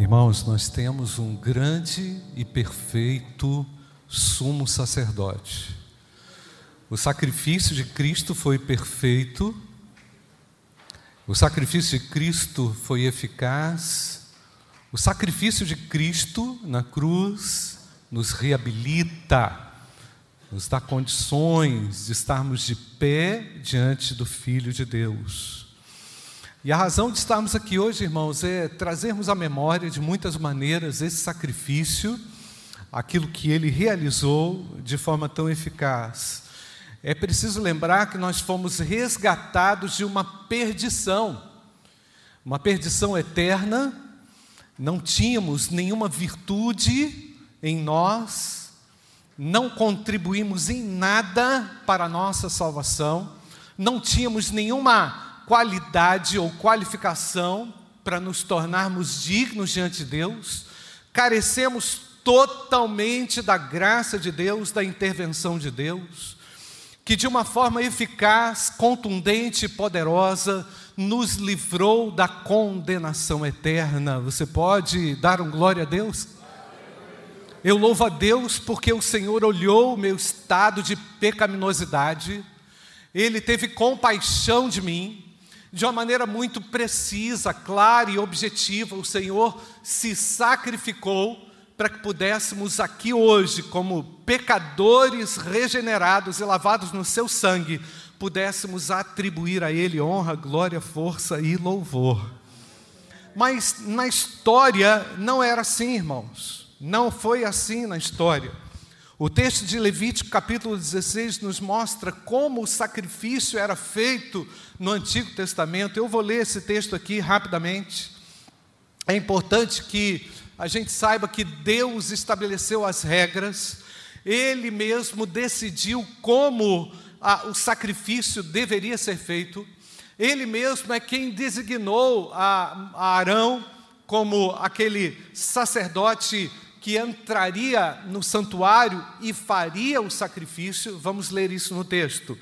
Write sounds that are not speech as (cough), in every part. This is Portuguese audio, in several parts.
Irmãos, nós temos um grande e perfeito sumo sacerdote. O sacrifício de Cristo foi perfeito, o sacrifício de Cristo foi eficaz, o sacrifício de Cristo na cruz nos reabilita, nos dá condições de estarmos de pé diante do Filho de Deus. E a razão de estarmos aqui hoje, irmãos, é trazermos à memória de muitas maneiras esse sacrifício, aquilo que ele realizou de forma tão eficaz. É preciso lembrar que nós fomos resgatados de uma perdição, uma perdição eterna, não tínhamos nenhuma virtude em nós, não contribuímos em nada para a nossa salvação, não tínhamos nenhuma qualidade ou qualificação para nos tornarmos dignos diante de Deus, carecemos totalmente da graça de Deus, da intervenção de Deus, que de uma forma eficaz, contundente e poderosa nos livrou da condenação eterna. Você pode dar um glória a Deus? Eu louvo a Deus porque o Senhor olhou o meu estado de pecaminosidade, Ele teve compaixão de mim, de uma maneira muito precisa, clara e objetiva. O Senhor se sacrificou para que pudéssemos aqui hoje, como pecadores regenerados e lavados no seu sangue, pudéssemos atribuir a Ele honra, glória, força e louvor. Mas na história não era assim, irmãos. Não foi assim na história. O texto de Levítico, capítulo 16, nos mostra como o sacrifício era feito no Antigo Testamento. Eu vou ler esse texto aqui rapidamente. É importante que a gente saiba que Deus estabeleceu as regras, Ele mesmo decidiu como a, o sacrifício deveria ser feito, Ele mesmo é quem designou a, a Arão como aquele sacerdote que entraria no santuário e faria o sacrifício. Vamos ler isso no texto.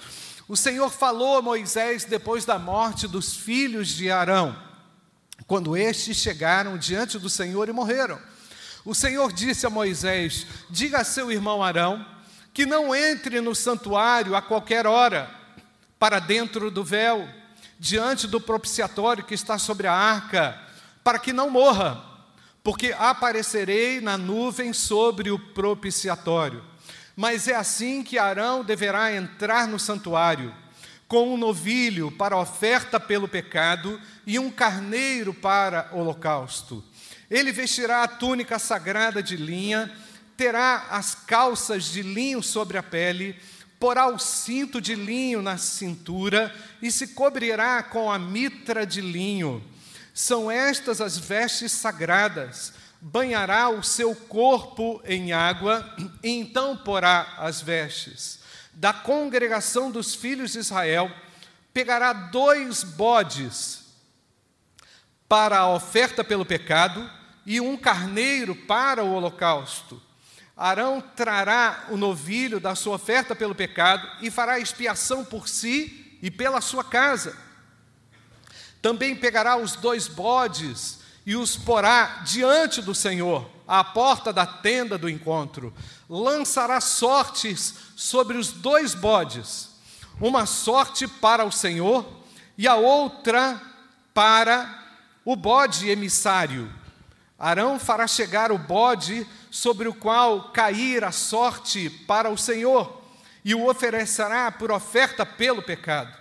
O Senhor falou a Moisés depois da morte dos filhos de Arão, quando estes chegaram diante do Senhor e morreram. O Senhor disse a Moisés: Diga a seu irmão Arão que não entre no santuário a qualquer hora, para dentro do véu, diante do propiciatório que está sobre a arca, para que não morra porque aparecerei na nuvem sobre o propiciatório. Mas é assim que Arão deverá entrar no santuário, com um novilho para oferta pelo pecado e um carneiro para holocausto. Ele vestirá a túnica sagrada de linha, terá as calças de linho sobre a pele, porá o cinto de linho na cintura e se cobrirá com a mitra de linho são estas as vestes sagradas. Banhará o seu corpo em água, e então porá as vestes. Da congregação dos filhos de Israel, pegará dois bodes para a oferta pelo pecado e um carneiro para o holocausto. Arão trará o novilho da sua oferta pelo pecado e fará expiação por si e pela sua casa também pegará os dois bodes e os porá diante do Senhor, à porta da tenda do encontro. Lançará sortes sobre os dois bodes, uma sorte para o Senhor e a outra para o bode emissário. Arão fará chegar o bode sobre o qual cair a sorte para o Senhor e o oferecerá por oferta pelo pecado.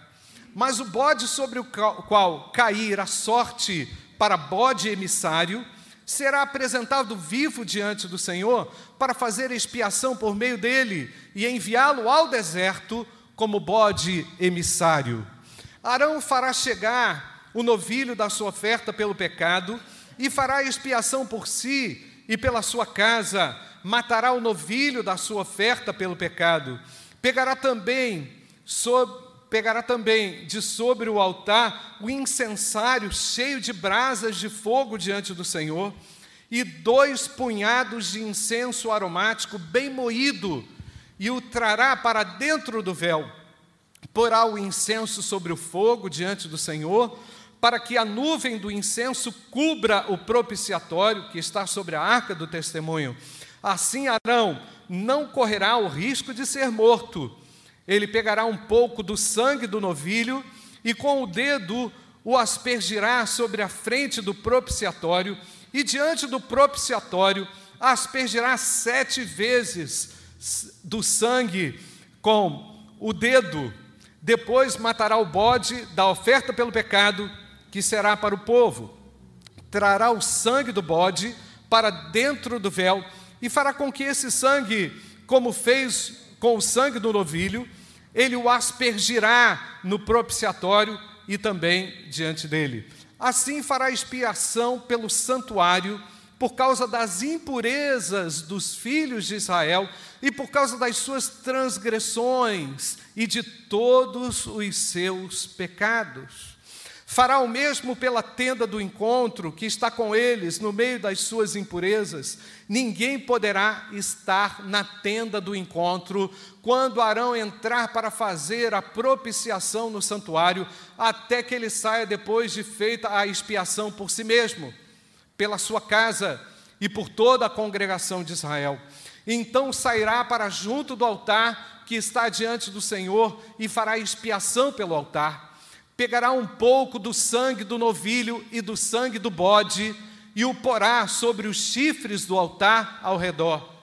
Mas o bode sobre o qual cair a sorte para bode emissário será apresentado vivo diante do Senhor para fazer expiação por meio dele e enviá-lo ao deserto como bode emissário. Arão fará chegar o novilho da sua oferta pelo pecado e fará expiação por si e pela sua casa, matará o novilho da sua oferta pelo pecado. Pegará também sobre pegará também de sobre o altar o incensário cheio de brasas de fogo diante do Senhor, e dois punhados de incenso aromático bem moído, e o trará para dentro do véu. Porá o incenso sobre o fogo diante do Senhor, para que a nuvem do incenso cubra o propiciatório que está sobre a arca do testemunho. Assim Arão não correrá o risco de ser morto. Ele pegará um pouco do sangue do novilho e com o dedo o aspergirá sobre a frente do propiciatório e diante do propiciatório aspergirá sete vezes do sangue com o dedo. Depois matará o bode da oferta pelo pecado, que será para o povo. Trará o sangue do bode para dentro do véu e fará com que esse sangue, como fez com o sangue do novilho, ele o aspergirá no propiciatório e também diante dele. Assim fará expiação pelo santuário por causa das impurezas dos filhos de Israel e por causa das suas transgressões e de todos os seus pecados. Fará o mesmo pela tenda do encontro que está com eles no meio das suas impurezas. Ninguém poderá estar na tenda do encontro quando Arão entrar para fazer a propiciação no santuário, até que ele saia depois de feita a expiação por si mesmo, pela sua casa e por toda a congregação de Israel. Então sairá para junto do altar que está diante do Senhor e fará expiação pelo altar pegará um pouco do sangue do novilho e do sangue do bode e o porá sobre os chifres do altar ao redor.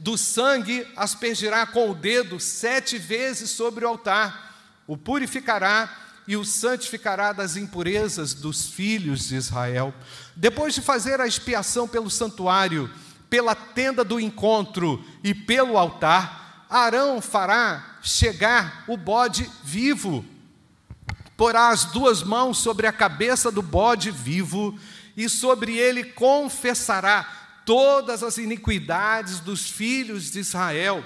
Do sangue aspergirá com o dedo sete vezes sobre o altar, o purificará e o santificará das impurezas dos filhos de Israel. Depois de fazer a expiação pelo santuário, pela tenda do encontro e pelo altar, Arão fará chegar o bode vivo porá as duas mãos sobre a cabeça do bode vivo e sobre ele confessará todas as iniquidades dos filhos de Israel,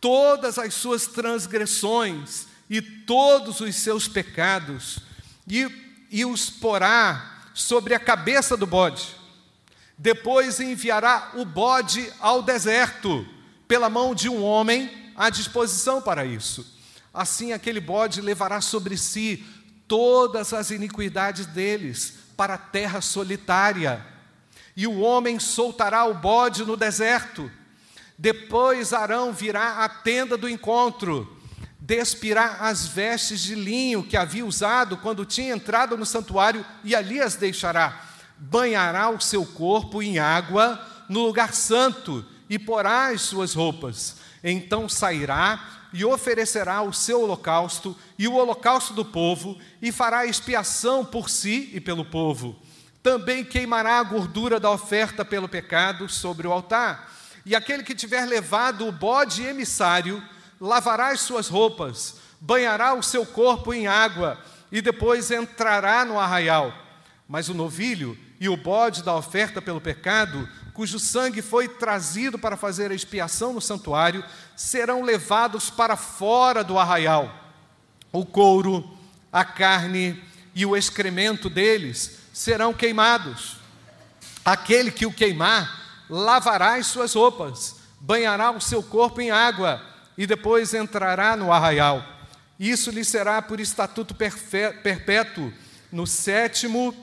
todas as suas transgressões e todos os seus pecados, e, e os porá sobre a cabeça do bode. Depois enviará o bode ao deserto, pela mão de um homem à disposição para isso. Assim, aquele bode levará sobre si todas as iniquidades deles para a terra solitária. E o homem soltará o bode no deserto. Depois Arão virá à tenda do encontro, despirá as vestes de linho que havia usado quando tinha entrado no santuário e ali as deixará. Banhará o seu corpo em água no lugar santo e porá as suas roupas. Então sairá e oferecerá o seu holocausto e o holocausto do povo, e fará expiação por si e pelo povo. Também queimará a gordura da oferta pelo pecado sobre o altar. E aquele que tiver levado o bode emissário, lavará as suas roupas, banhará o seu corpo em água, e depois entrará no arraial. Mas o novilho e o bode da oferta pelo pecado cujo sangue foi trazido para fazer a expiação no santuário, serão levados para fora do arraial. O couro, a carne e o excremento deles serão queimados. Aquele que o queimar lavará as suas roupas, banhará o seu corpo em água e depois entrará no arraial. Isso lhe será por estatuto perpétuo no sétimo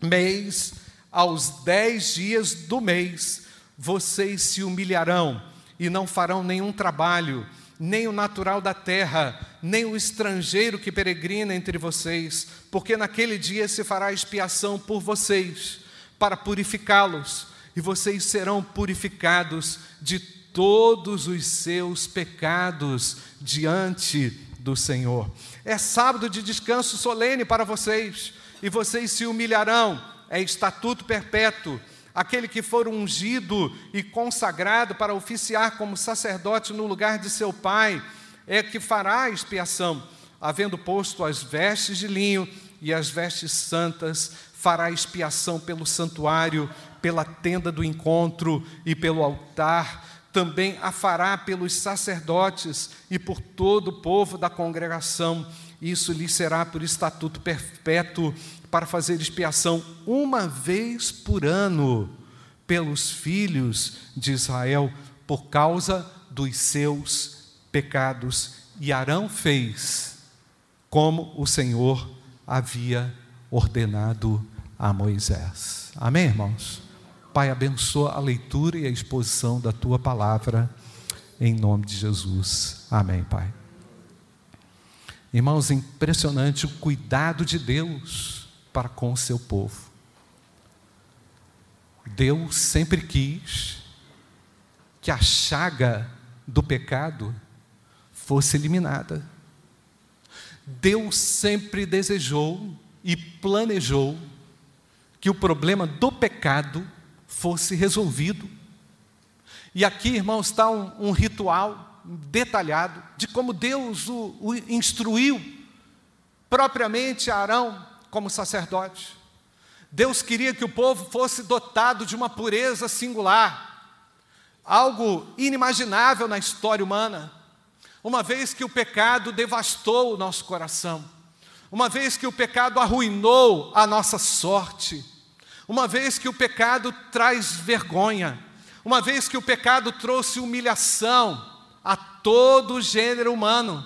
mês aos dez dias do mês, vocês se humilharão e não farão nenhum trabalho, nem o natural da terra, nem o estrangeiro que peregrina entre vocês, porque naquele dia se fará expiação por vocês, para purificá-los, e vocês serão purificados de todos os seus pecados diante do Senhor. É sábado de descanso solene para vocês, e vocês se humilharão é estatuto perpétuo. Aquele que for ungido e consagrado para oficiar como sacerdote no lugar de seu pai, é que fará a expiação, havendo posto as vestes de linho e as vestes santas, fará expiação pelo santuário, pela tenda do encontro e pelo altar, também a fará pelos sacerdotes e por todo o povo da congregação. Isso lhe será por estatuto perpétuo para fazer expiação uma vez por ano pelos filhos de Israel por causa dos seus pecados. E Arão fez como o Senhor havia ordenado a Moisés. Amém, irmãos? Pai, abençoa a leitura e a exposição da tua palavra, em nome de Jesus. Amém, Pai. Irmãos, impressionante o cuidado de Deus para com o seu povo. Deus sempre quis que a chaga do pecado fosse eliminada. Deus sempre desejou e planejou que o problema do pecado fosse resolvido. E aqui, irmãos, está um, um ritual detalhado de como Deus o, o instruiu propriamente Arão como sacerdote. Deus queria que o povo fosse dotado de uma pureza singular, algo inimaginável na história humana, uma vez que o pecado devastou o nosso coração, uma vez que o pecado arruinou a nossa sorte, uma vez que o pecado traz vergonha, uma vez que o pecado trouxe humilhação a todo gênero humano.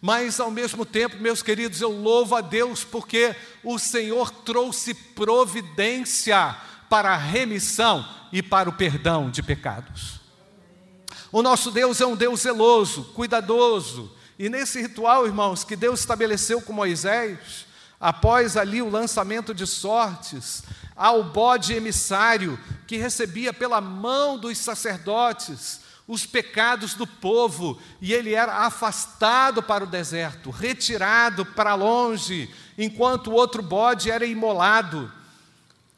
Mas ao mesmo tempo, meus queridos, eu louvo a Deus porque o Senhor trouxe providência para a remissão e para o perdão de pecados. O nosso Deus é um Deus zeloso, cuidadoso, e nesse ritual, irmãos, que Deus estabeleceu com Moisés, após ali o lançamento de sortes, ao bode emissário que recebia pela mão dos sacerdotes os pecados do povo, e ele era afastado para o deserto, retirado para longe, enquanto o outro bode era imolado,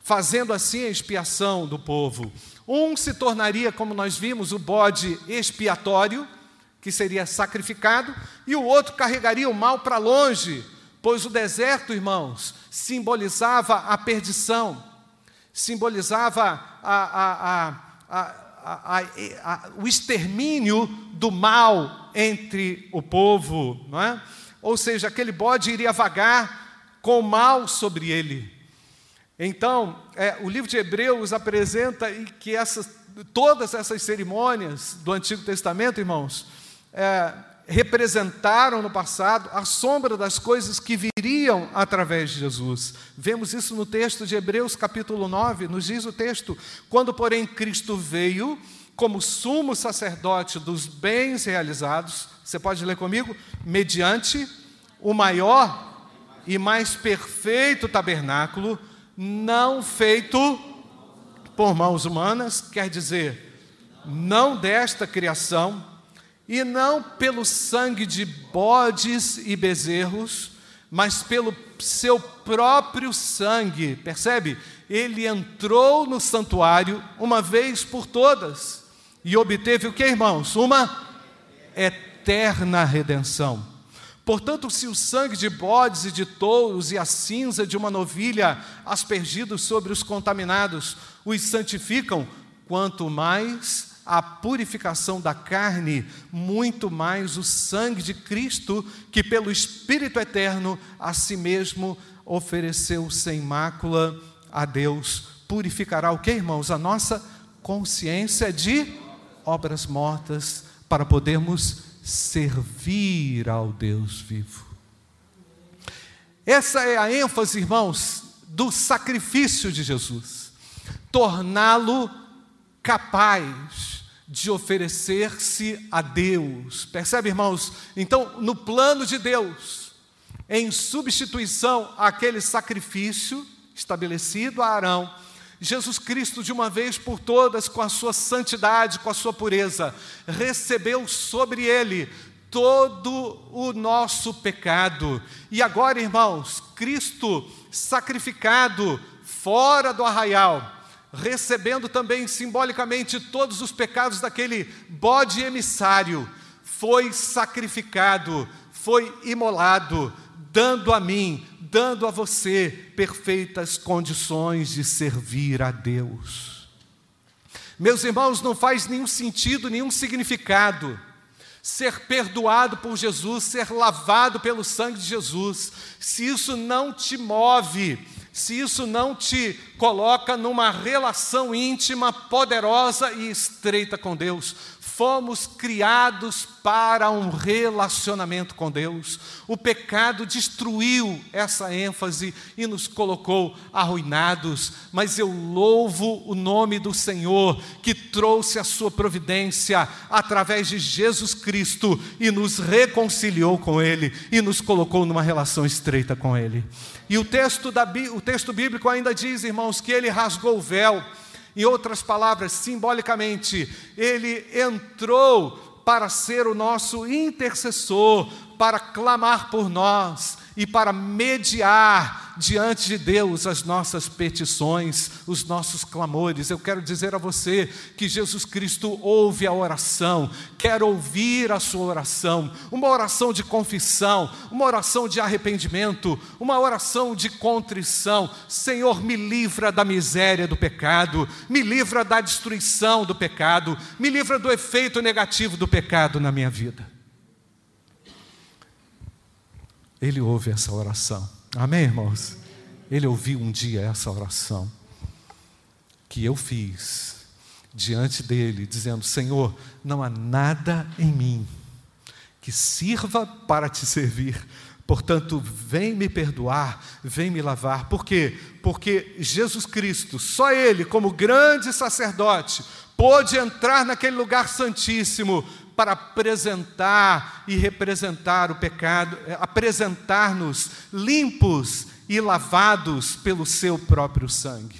fazendo assim a expiação do povo. Um se tornaria, como nós vimos, o bode expiatório, que seria sacrificado, e o outro carregaria o mal para longe, pois o deserto, irmãos, simbolizava a perdição, simbolizava a, a, a, a, o extermínio do mal entre o povo, não é? Ou seja, aquele bode iria vagar com o mal sobre ele. Então, é, o livro de Hebreus apresenta que essas, todas essas cerimônias do Antigo Testamento, irmãos, é, representaram no passado a sombra das coisas que viriam através de Jesus. Vemos isso no texto de Hebreus, capítulo 9, nos diz o texto: quando, porém, Cristo veio como sumo sacerdote dos bens realizados, você pode ler comigo? Mediante o maior e mais perfeito tabernáculo, não feito por mãos humanas, quer dizer, não desta criação, e não pelo sangue de bodes e bezerros, mas pelo seu próprio sangue, percebe? Ele entrou no santuário uma vez por todas e obteve o que, irmãos? Uma eterna redenção. Portanto, se o sangue de bodes e de touros e a cinza de uma novilha aspergidos sobre os contaminados os santificam, quanto mais a purificação da carne, muito mais o sangue de Cristo, que pelo Espírito eterno a si mesmo ofereceu sem mácula a Deus, purificará o que, irmãos? A nossa consciência de obras mortas para podermos servir ao Deus vivo. Essa é a ênfase, irmãos, do sacrifício de Jesus. Torná-lo capaz de oferecer-se a Deus. Percebe, irmãos? Então, no plano de Deus, em substituição àquele sacrifício estabelecido a Arão, Jesus Cristo, de uma vez por todas, com a sua santidade, com a sua pureza, recebeu sobre ele todo o nosso pecado. E agora, irmãos, Cristo sacrificado fora do arraial, recebendo também simbolicamente todos os pecados daquele bode emissário, foi sacrificado, foi imolado, dando a mim, dando a você perfeitas condições de servir a Deus. Meus irmãos, não faz nenhum sentido, nenhum significado ser perdoado por Jesus, ser lavado pelo sangue de Jesus, se isso não te move se isso não te coloca numa relação íntima, poderosa e estreita com Deus. Fomos criados para um relacionamento com Deus. O pecado destruiu essa ênfase e nos colocou arruinados, mas eu louvo o nome do Senhor que trouxe a sua providência através de Jesus Cristo e nos reconciliou com Ele e nos colocou numa relação estreita com Ele. E o texto, da, o texto bíblico ainda diz, irmãos, que Ele rasgou o véu em outras palavras, simbolicamente, ele entrou para ser o nosso intercessor, para clamar por nós, e para mediar diante de Deus as nossas petições, os nossos clamores. Eu quero dizer a você que Jesus Cristo ouve a oração, quer ouvir a sua oração, uma oração de confissão, uma oração de arrependimento, uma oração de contrição. Senhor, me livra da miséria do pecado, me livra da destruição do pecado, me livra do efeito negativo do pecado na minha vida. Ele ouve essa oração. Amém, irmãos? Ele ouviu um dia essa oração que eu fiz diante dele, dizendo: Senhor, não há nada em mim que sirva para te servir. Portanto, vem me perdoar, vem me lavar. Por quê? Porque Jesus Cristo, só Ele, como grande sacerdote, pôde entrar naquele lugar santíssimo para apresentar e representar o pecado, eh, apresentar-nos limpos e lavados pelo seu próprio sangue.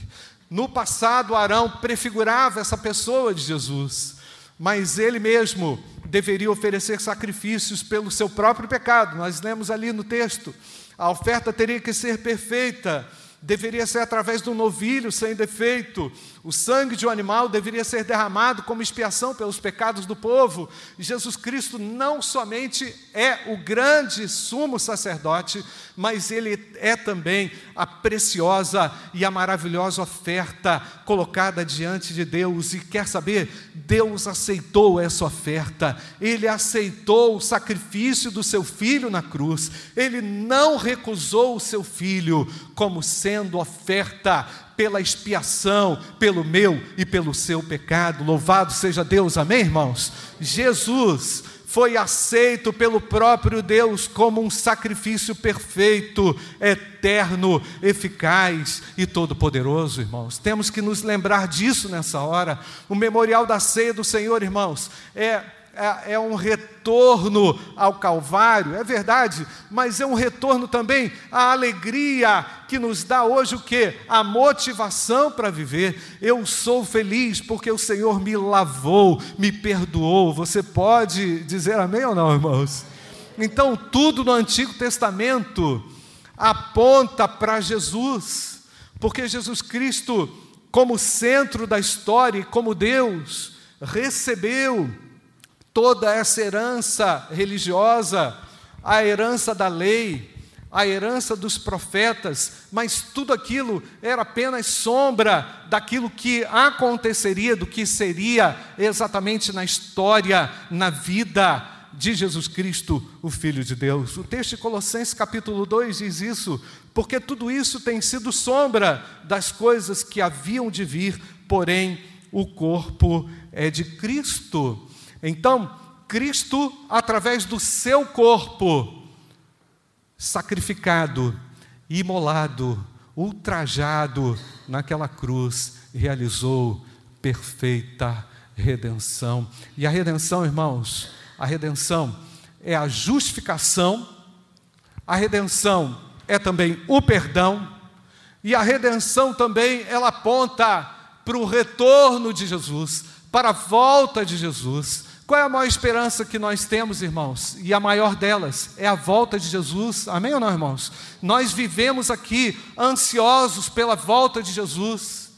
No passado, Arão prefigurava essa pessoa de Jesus, mas ele mesmo deveria oferecer sacrifícios pelo seu próprio pecado. Nós lemos ali no texto. A oferta teria que ser perfeita, deveria ser através do novilho sem defeito. O sangue de um animal deveria ser derramado como expiação pelos pecados do povo. Jesus Cristo não somente é o grande sumo sacerdote, mas ele é também a preciosa e a maravilhosa oferta colocada diante de Deus. E quer saber? Deus aceitou essa oferta, ele aceitou o sacrifício do seu filho na cruz, ele não recusou o seu filho como sendo oferta pela expiação, pelo meu e pelo seu pecado. Louvado seja Deus, amém, irmãos? Jesus foi aceito pelo próprio Deus como um sacrifício perfeito, eterno, eficaz e todo-poderoso, irmãos. Temos que nos lembrar disso nessa hora. O memorial da ceia do Senhor, irmãos, é é, é, um retorno ao Calvário, é verdade, mas é um retorno também à alegria que nos dá hoje o que? A motivação para viver. Eu sou feliz porque o Senhor me lavou, me perdoou. Você pode dizer amém ou não, irmãos? Então, tudo no Antigo Testamento aponta para Jesus, porque Jesus Cristo, como centro da história e como Deus, recebeu toda essa herança religiosa, a herança da lei, a herança dos profetas, mas tudo aquilo era apenas sombra daquilo que aconteceria, do que seria exatamente na história, na vida de Jesus Cristo, o Filho de Deus. O texto de Colossenses capítulo 2 diz isso, porque tudo isso tem sido sombra das coisas que haviam de vir, porém o corpo é de Cristo. Então, Cristo, através do seu corpo, sacrificado, imolado, ultrajado naquela cruz, realizou perfeita redenção. E a redenção, irmãos, a redenção é a justificação, a redenção é também o perdão, e a redenção também ela aponta para o retorno de Jesus, para a volta de Jesus. Qual é a maior esperança que nós temos, irmãos? E a maior delas é a volta de Jesus. Amém ou não, irmãos? Nós vivemos aqui ansiosos pela volta de Jesus.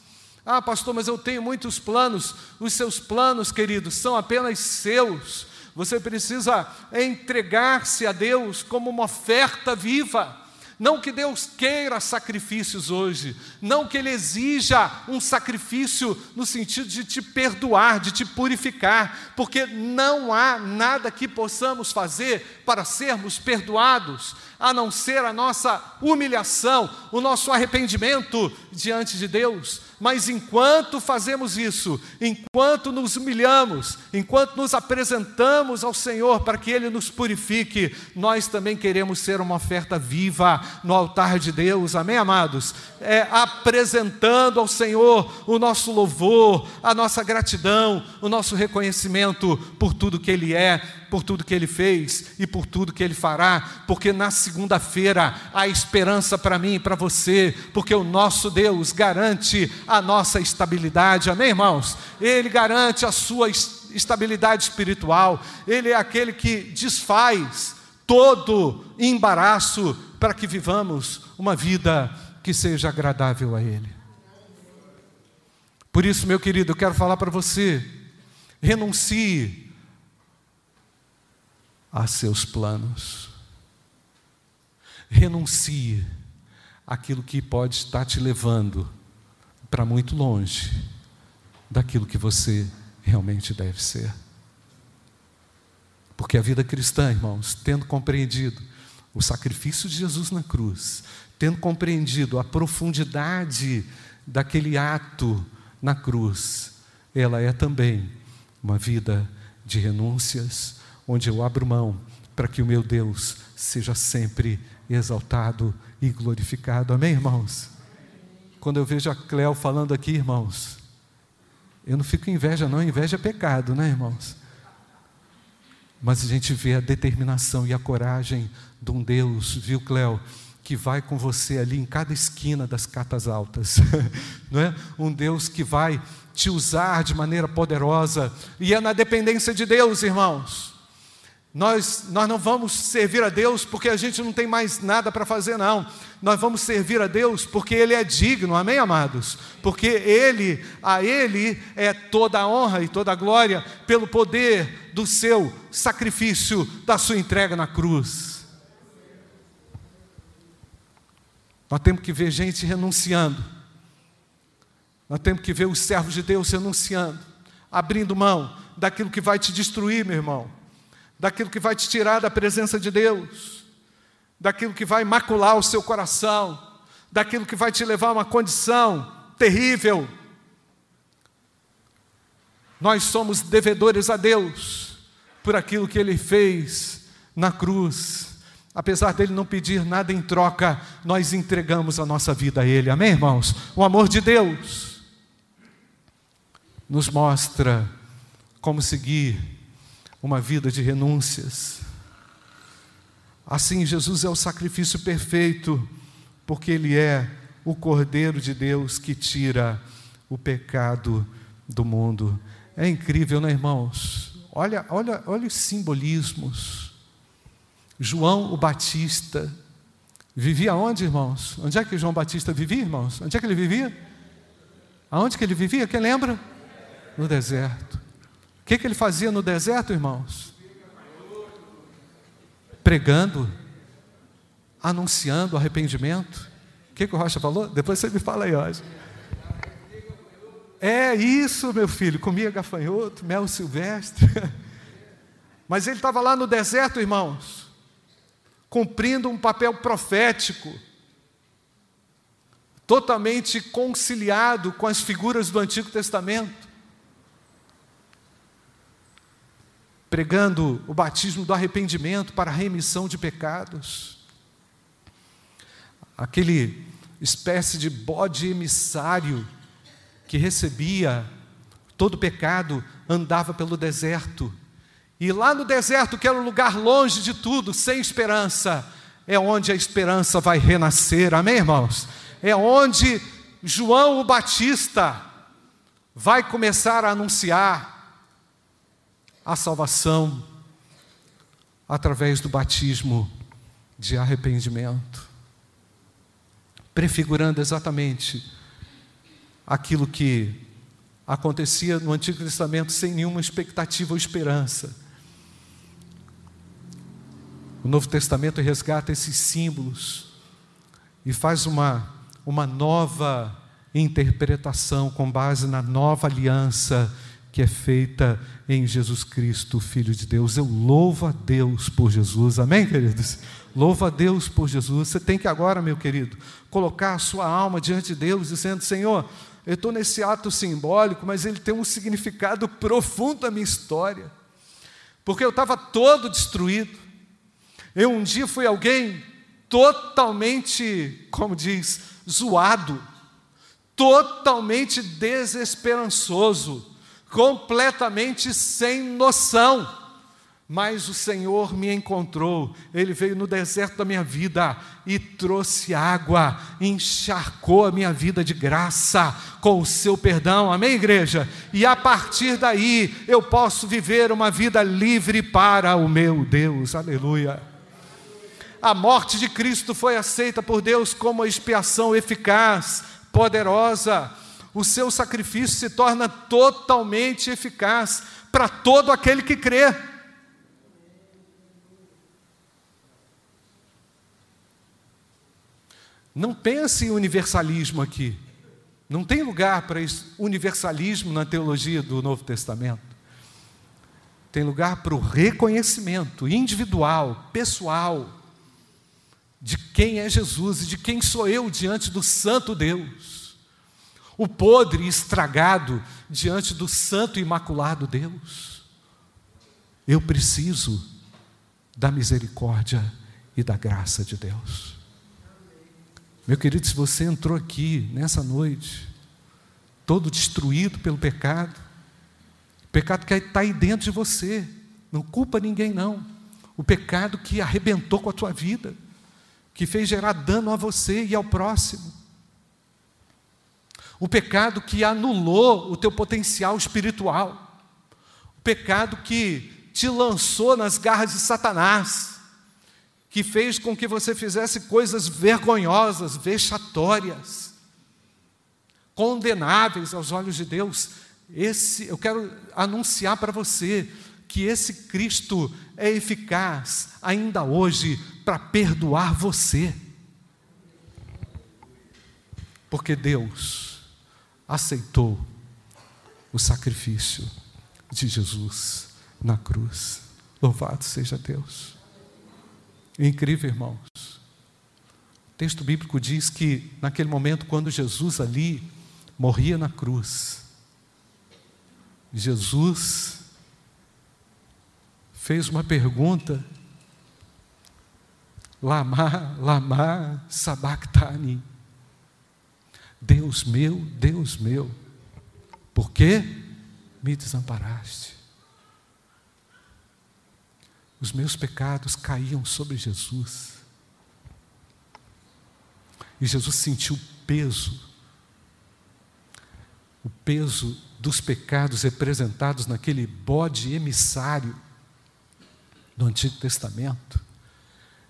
Ah, pastor, mas eu tenho muitos planos. Os seus planos, queridos, são apenas seus. Você precisa entregar-se a Deus como uma oferta viva. Não que Deus queira sacrifícios hoje, não que Ele exija um sacrifício no sentido de te perdoar, de te purificar, porque não há nada que possamos fazer para sermos perdoados. A não ser a nossa humilhação, o nosso arrependimento diante de Deus. Mas enquanto fazemos isso, enquanto nos humilhamos, enquanto nos apresentamos ao Senhor para que Ele nos purifique, nós também queremos ser uma oferta viva no altar de Deus, amém, amados? É, apresentando ao Senhor o nosso louvor, a nossa gratidão, o nosso reconhecimento por tudo que Ele é, por tudo que Ele fez e por tudo que Ele fará, porque na segunda-feira há esperança para mim e para você, porque o nosso Deus garante a nossa estabilidade, amém, irmãos? Ele garante a sua estabilidade espiritual, Ele é aquele que desfaz todo embaraço para que vivamos uma vida que seja agradável a Ele. Por isso, meu querido, eu quero falar para você: renuncie a seus planos, renuncie aquilo que pode estar te levando para muito longe daquilo que você realmente deve ser. Porque a vida cristã, irmãos, tendo compreendido o sacrifício de Jesus na cruz, tendo compreendido a profundidade daquele ato na cruz, ela é também uma vida de renúncias, onde eu abro mão para que o meu Deus seja sempre exaltado e glorificado. Amém, irmãos? Quando eu vejo a Cléo falando aqui, irmãos, eu não fico inveja, não, inveja é pecado, né, irmãos? Mas a gente vê a determinação e a coragem de um Deus, viu, Cléo, que vai com você ali em cada esquina das catas altas, (laughs) não é? Um Deus que vai te usar de maneira poderosa, e é na dependência de Deus, irmãos. Nós, nós não vamos servir a Deus porque a gente não tem mais nada para fazer, não. Nós vamos servir a Deus porque Ele é digno, amém, amados? Porque Ele, a Ele é toda a honra e toda a glória pelo poder do seu sacrifício, da sua entrega na cruz. Nós temos que ver gente renunciando, nós temos que ver os servos de Deus renunciando, abrindo mão daquilo que vai te destruir, meu irmão daquilo que vai te tirar da presença de Deus, daquilo que vai macular o seu coração, daquilo que vai te levar a uma condição terrível. Nós somos devedores a Deus por aquilo que Ele fez na cruz. Apesar dele não pedir nada em troca, nós entregamos a nossa vida a Ele. Amém, irmãos? O amor de Deus nos mostra como seguir uma vida de renúncias. Assim, Jesus é o sacrifício perfeito, porque Ele é o Cordeiro de Deus que tira o pecado do mundo. É incrível, né, irmãos? Olha, olha, olha os simbolismos. João o Batista vivia onde, irmãos? Onde é que João Batista vivia, irmãos? Onde é que ele vivia? Aonde que ele vivia? Quem lembra? No deserto. O que, que ele fazia no deserto, irmãos? Pregando, anunciando arrependimento. O que, que o Rocha falou? Depois você me fala aí, hoje. É isso, meu filho, comia gafanhoto, mel silvestre. (laughs) Mas ele estava lá no deserto, irmãos, cumprindo um papel profético, totalmente conciliado com as figuras do Antigo Testamento. Pregando o batismo do arrependimento para a remissão de pecados. Aquele espécie de bode emissário que recebia todo pecado andava pelo deserto. E lá no deserto, que era um lugar longe de tudo, sem esperança, é onde a esperança vai renascer. Amém, irmãos? É onde João o Batista vai começar a anunciar a salvação através do batismo de arrependimento, prefigurando exatamente aquilo que acontecia no Antigo Testamento sem nenhuma expectativa ou esperança. O Novo Testamento resgata esses símbolos e faz uma, uma nova interpretação com base na nova aliança que é feita em Jesus Cristo, Filho de Deus. Eu louvo a Deus por Jesus, amém, queridos? Louva a Deus por Jesus. Você tem que agora, meu querido, colocar a sua alma diante de Deus, dizendo: Senhor, eu estou nesse ato simbólico, mas ele tem um significado profundo na minha história, porque eu estava todo destruído. Eu um dia fui alguém totalmente, como diz, zoado, totalmente desesperançoso, completamente sem noção. Mas o Senhor me encontrou, Ele veio no deserto da minha vida e trouxe água, encharcou a minha vida de graça com o seu perdão, amém, igreja? E a partir daí eu posso viver uma vida livre para o meu Deus, aleluia. A morte de Cristo foi aceita por Deus como expiação eficaz, poderosa. O seu sacrifício se torna totalmente eficaz para todo aquele que crê. Não pense em universalismo aqui. Não tem lugar para universalismo na teologia do Novo Testamento. Tem lugar para o reconhecimento individual, pessoal, de quem é Jesus e de quem sou eu diante do Santo Deus. O podre estragado diante do Santo e Imaculado Deus. Eu preciso da misericórdia e da graça de Deus. Meu querido, se você entrou aqui nessa noite, todo destruído pelo pecado, o pecado que está aí dentro de você, não culpa ninguém, não. O pecado que arrebentou com a tua vida, que fez gerar dano a você e ao próximo. O pecado que anulou o teu potencial espiritual. O pecado que te lançou nas garras de Satanás que fez com que você fizesse coisas vergonhosas, vexatórias, condenáveis aos olhos de Deus. Esse, eu quero anunciar para você que esse Cristo é eficaz ainda hoje para perdoar você. Porque Deus aceitou o sacrifício de Jesus na cruz. Louvado seja Deus. Incrível, irmãos. O texto bíblico diz que, naquele momento, quando Jesus ali morria na cruz, Jesus fez uma pergunta, Lama, Lama, Sabachthani. Deus meu, Deus meu, por que me desamparaste? os meus pecados caíam sobre Jesus. E Jesus sentiu o peso, o peso dos pecados representados naquele bode emissário do Antigo Testamento.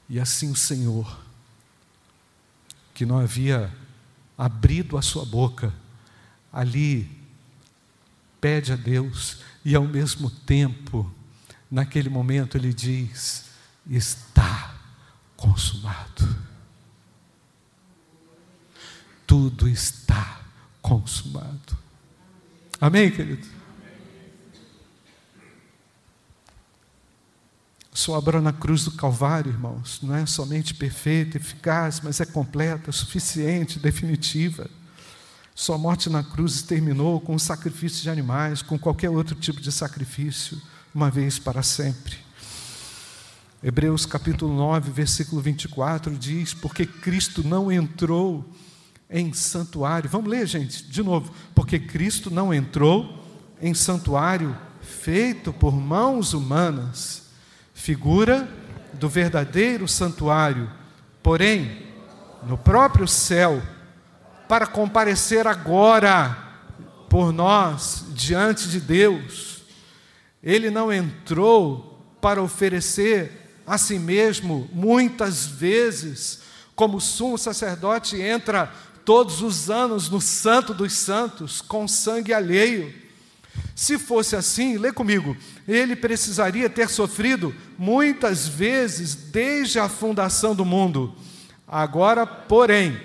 E assim o Senhor, que não havia abrido a sua boca, ali pede a Deus e ao mesmo tempo naquele momento ele diz: está consumado. Tudo está consumado. Amém, querido? Sua obra na cruz do Calvário, irmãos, não é somente perfeita, eficaz, mas é completa, suficiente, definitiva. Sua morte na cruz terminou com o sacrifício de animais, com qualquer outro tipo de sacrifício uma vez para sempre. Hebreus capítulo 9, versículo 24 diz: Porque Cristo não entrou em santuário. Vamos ler, gente, de novo. Porque Cristo não entrou em santuário feito por mãos humanas, figura do verdadeiro santuário, porém, no próprio céu, para comparecer agora por nós diante de Deus ele não entrou para oferecer a si mesmo, muitas vezes, como o sumo sacerdote entra todos os anos no Santo dos Santos com sangue alheio. Se fosse assim, lê comigo, ele precisaria ter sofrido muitas vezes desde a fundação do mundo. Agora, porém,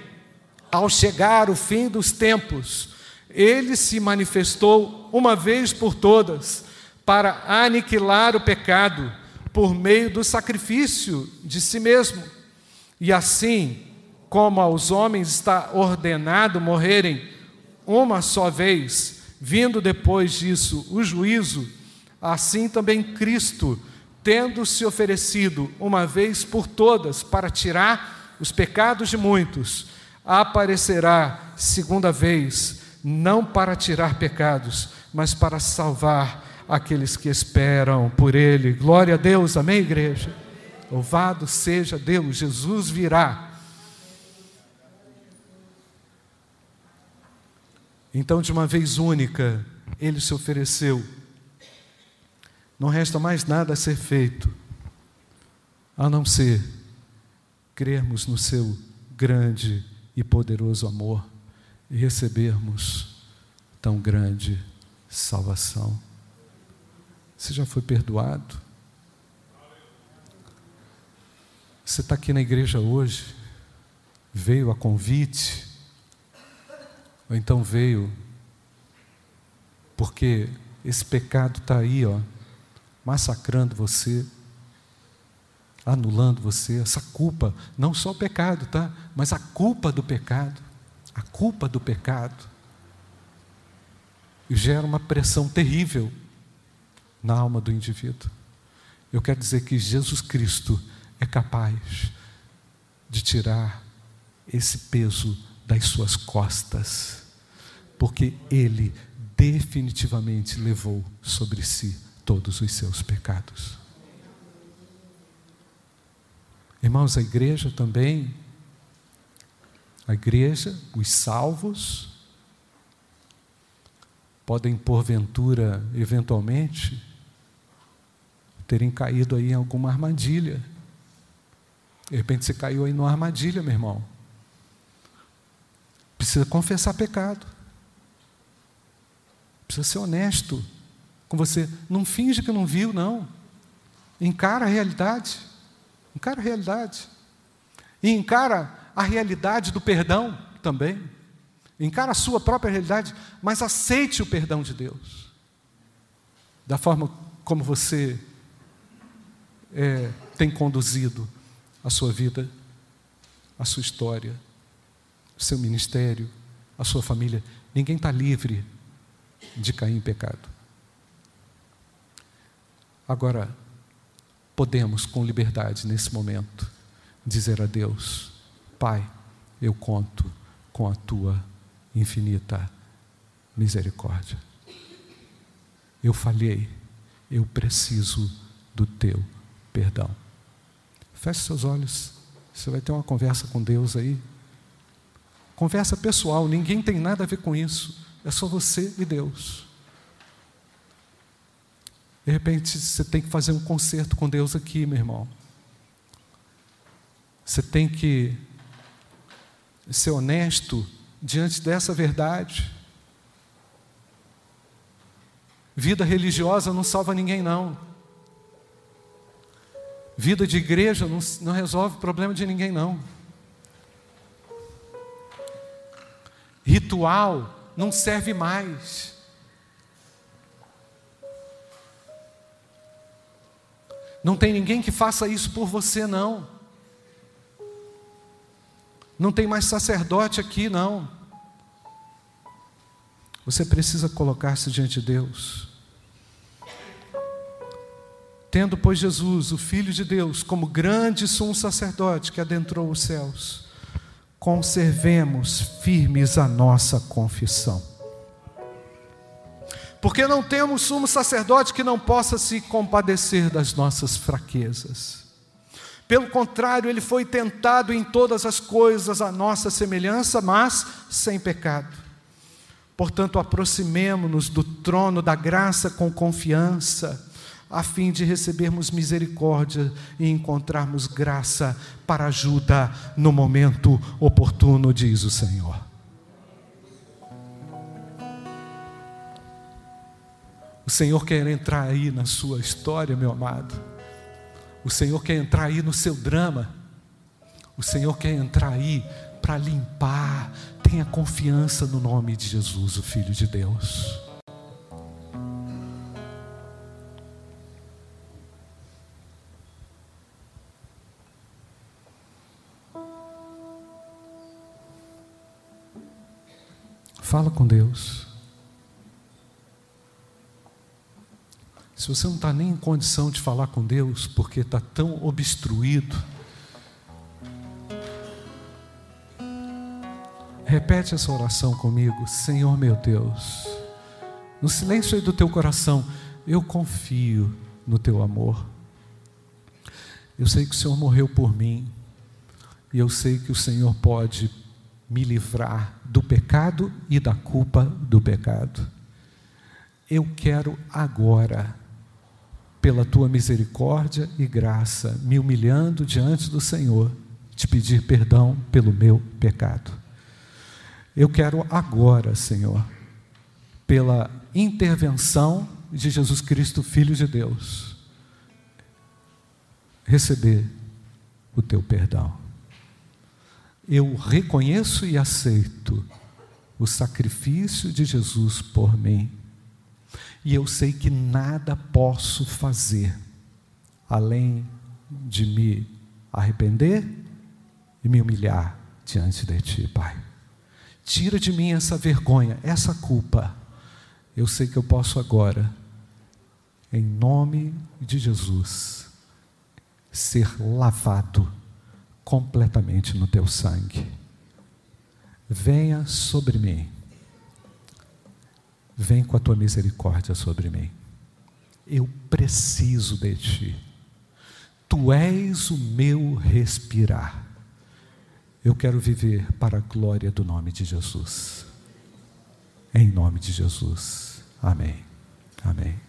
ao chegar o fim dos tempos, ele se manifestou uma vez por todas para aniquilar o pecado por meio do sacrifício de si mesmo. E assim, como aos homens está ordenado morrerem uma só vez, vindo depois disso o juízo, assim também Cristo, tendo se oferecido uma vez por todas para tirar os pecados de muitos, aparecerá segunda vez, não para tirar pecados, mas para salvar aqueles que esperam por Ele. Glória a Deus, amém, igreja? Louvado seja Deus, Jesus virá. Então, de uma vez única, Ele se ofereceu. Não resta mais nada a ser feito, a não ser crermos no Seu grande e poderoso amor e recebermos tão grande salvação. Você já foi perdoado? Você está aqui na igreja hoje, veio a convite, ou então veio porque esse pecado está aí, ó, massacrando você, anulando você, essa culpa, não só o pecado, tá? Mas a culpa do pecado, a culpa do pecado, gera uma pressão terrível na alma do indivíduo. Eu quero dizer que Jesus Cristo é capaz de tirar esse peso das suas costas, porque Ele definitivamente levou sobre si todos os seus pecados. Irmãos, a igreja também, a igreja, os salvos, podem porventura, eventualmente, terem caído aí em alguma armadilha. De repente você caiu aí numa armadilha, meu irmão. Precisa confessar pecado. Precisa ser honesto com você. Não finge que não viu, não. Encara a realidade. Encara a realidade. E encara a realidade do perdão também. Encara a sua própria realidade, mas aceite o perdão de Deus. Da forma como você é, tem conduzido a sua vida, a sua história, seu ministério, a sua família. Ninguém está livre de cair em pecado. Agora, podemos com liberdade nesse momento dizer a Deus: Pai, eu conto com a tua infinita misericórdia. Eu falhei, eu preciso do teu perdão. Feche seus olhos, você vai ter uma conversa com Deus aí. Conversa pessoal, ninguém tem nada a ver com isso, é só você e Deus. De repente você tem que fazer um concerto com Deus aqui, meu irmão. Você tem que ser honesto diante dessa verdade. Vida religiosa não salva ninguém, não. Vida de igreja não, não resolve o problema de ninguém, não. Ritual não serve mais. Não tem ninguém que faça isso por você, não. Não tem mais sacerdote aqui, não. Você precisa colocar-se diante de Deus. Tendo, pois, Jesus, o Filho de Deus, como grande sumo sacerdote que adentrou os céus, conservemos firmes a nossa confissão. Porque não temos sumo sacerdote que não possa se compadecer das nossas fraquezas. Pelo contrário, ele foi tentado em todas as coisas à nossa semelhança, mas sem pecado. Portanto, aproximemo-nos do trono da graça com confiança a fim de recebermos misericórdia e encontrarmos graça para ajuda no momento oportuno, diz o Senhor. O Senhor quer entrar aí na sua história, meu amado. O Senhor quer entrar aí no seu drama. O Senhor quer entrar aí para limpar. Tenha confiança no nome de Jesus, o Filho de Deus. Fala com Deus. Se você não está nem em condição de falar com Deus porque está tão obstruído, repete essa oração comigo, Senhor meu Deus, no silêncio aí do teu coração, eu confio no teu amor. Eu sei que o Senhor morreu por mim, e eu sei que o Senhor pode me livrar do pecado e da culpa do pecado. Eu quero agora pela tua misericórdia e graça, me humilhando diante do Senhor, te pedir perdão pelo meu pecado. Eu quero agora, Senhor, pela intervenção de Jesus Cristo, Filho de Deus, receber o teu perdão. Eu reconheço e aceito o sacrifício de Jesus por mim e eu sei que nada posso fazer além de me arrepender e me humilhar diante de Ti, Pai. Tira de mim essa vergonha, essa culpa. Eu sei que eu posso agora, em nome de Jesus, ser lavado completamente no Teu sangue. Venha sobre mim Vem com a tua misericórdia sobre mim. Eu preciso de ti. Tu és o meu respirar. Eu quero viver para a glória do nome de Jesus. Em nome de Jesus. Amém. Amém.